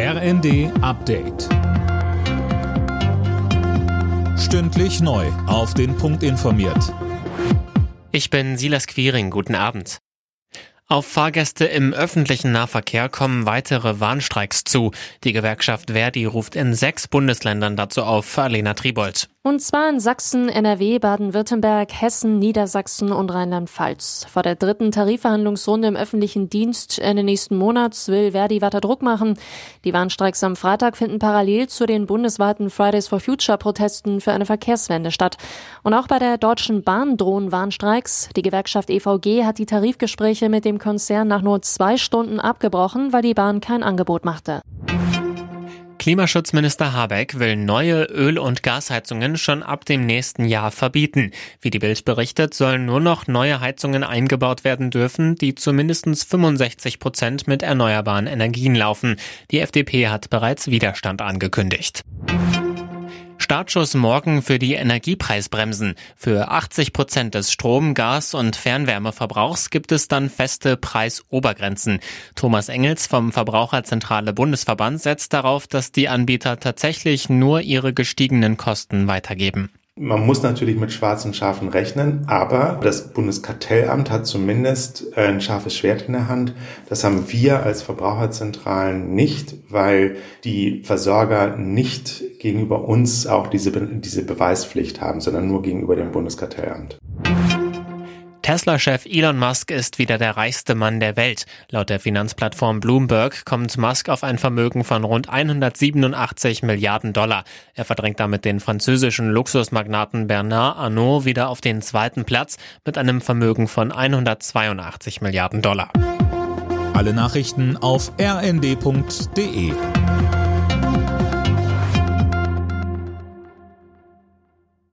RND Update. Stündlich neu. Auf den Punkt informiert. Ich bin Silas Quiring. Guten Abend. Auf Fahrgäste im öffentlichen Nahverkehr kommen weitere Warnstreiks zu. Die Gewerkschaft Verdi ruft in sechs Bundesländern dazu auf. Alena Tribold. Und zwar in Sachsen, NRW, Baden-Württemberg, Hessen, Niedersachsen und Rheinland-Pfalz. Vor der dritten Tarifverhandlungsrunde im öffentlichen Dienst Ende nächsten Monats will Verdi weiter Druck machen. Die Warnstreiks am Freitag finden parallel zu den bundesweiten Fridays for Future Protesten für eine Verkehrswende statt. Und auch bei der Deutschen Bahn drohen Warnstreiks. Die Gewerkschaft EVG hat die Tarifgespräche mit dem Konzern nach nur zwei Stunden abgebrochen, weil die Bahn kein Angebot machte. Klimaschutzminister Habeck will neue Öl- und Gasheizungen schon ab dem nächsten Jahr verbieten. Wie die Bild berichtet, sollen nur noch neue Heizungen eingebaut werden dürfen, die zu mindestens 65 Prozent mit erneuerbaren Energien laufen. Die FDP hat bereits Widerstand angekündigt. Startschuss morgen für die Energiepreisbremsen. Für 80 Prozent des Strom-, Gas- und Fernwärmeverbrauchs gibt es dann feste Preisobergrenzen. Thomas Engels vom Verbraucherzentrale Bundesverband setzt darauf, dass die Anbieter tatsächlich nur ihre gestiegenen Kosten weitergeben. Man muss natürlich mit schwarzen Schafen rechnen, aber das Bundeskartellamt hat zumindest äh, ein scharfes Schwert in der Hand. Das haben wir als Verbraucherzentralen nicht, weil die Versorger nicht gegenüber uns auch diese, diese Beweispflicht haben, sondern nur gegenüber dem Bundeskartellamt. Tesla-Chef Elon Musk ist wieder der reichste Mann der Welt. Laut der Finanzplattform Bloomberg kommt Musk auf ein Vermögen von rund 187 Milliarden Dollar. Er verdrängt damit den französischen Luxusmagnaten Bernard Arnault wieder auf den zweiten Platz mit einem Vermögen von 182 Milliarden Dollar. Alle Nachrichten auf rnd.de